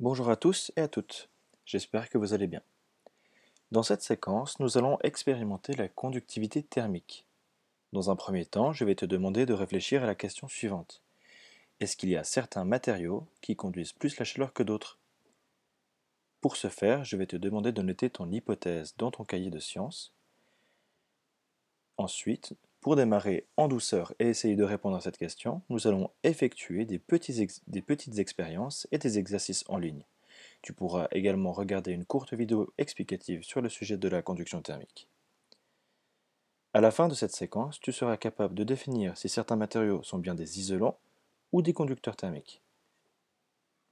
Bonjour à tous et à toutes, j'espère que vous allez bien. Dans cette séquence, nous allons expérimenter la conductivité thermique. Dans un premier temps, je vais te demander de réfléchir à la question suivante. Est-ce qu'il y a certains matériaux qui conduisent plus la chaleur que d'autres? Pour ce faire, je vais te demander de noter ton hypothèse dans ton cahier de sciences. Ensuite, pour démarrer en douceur et essayer de répondre à cette question, nous allons effectuer des, petites expériences et des exercices en ligne. Tu pourras également regarder une courte vidéo explicative sur le sujet de la conduction thermique. À la fin de cette séquence, tu seras capable de définir si certains matériaux sont bien des isolants ou des conducteurs thermiques.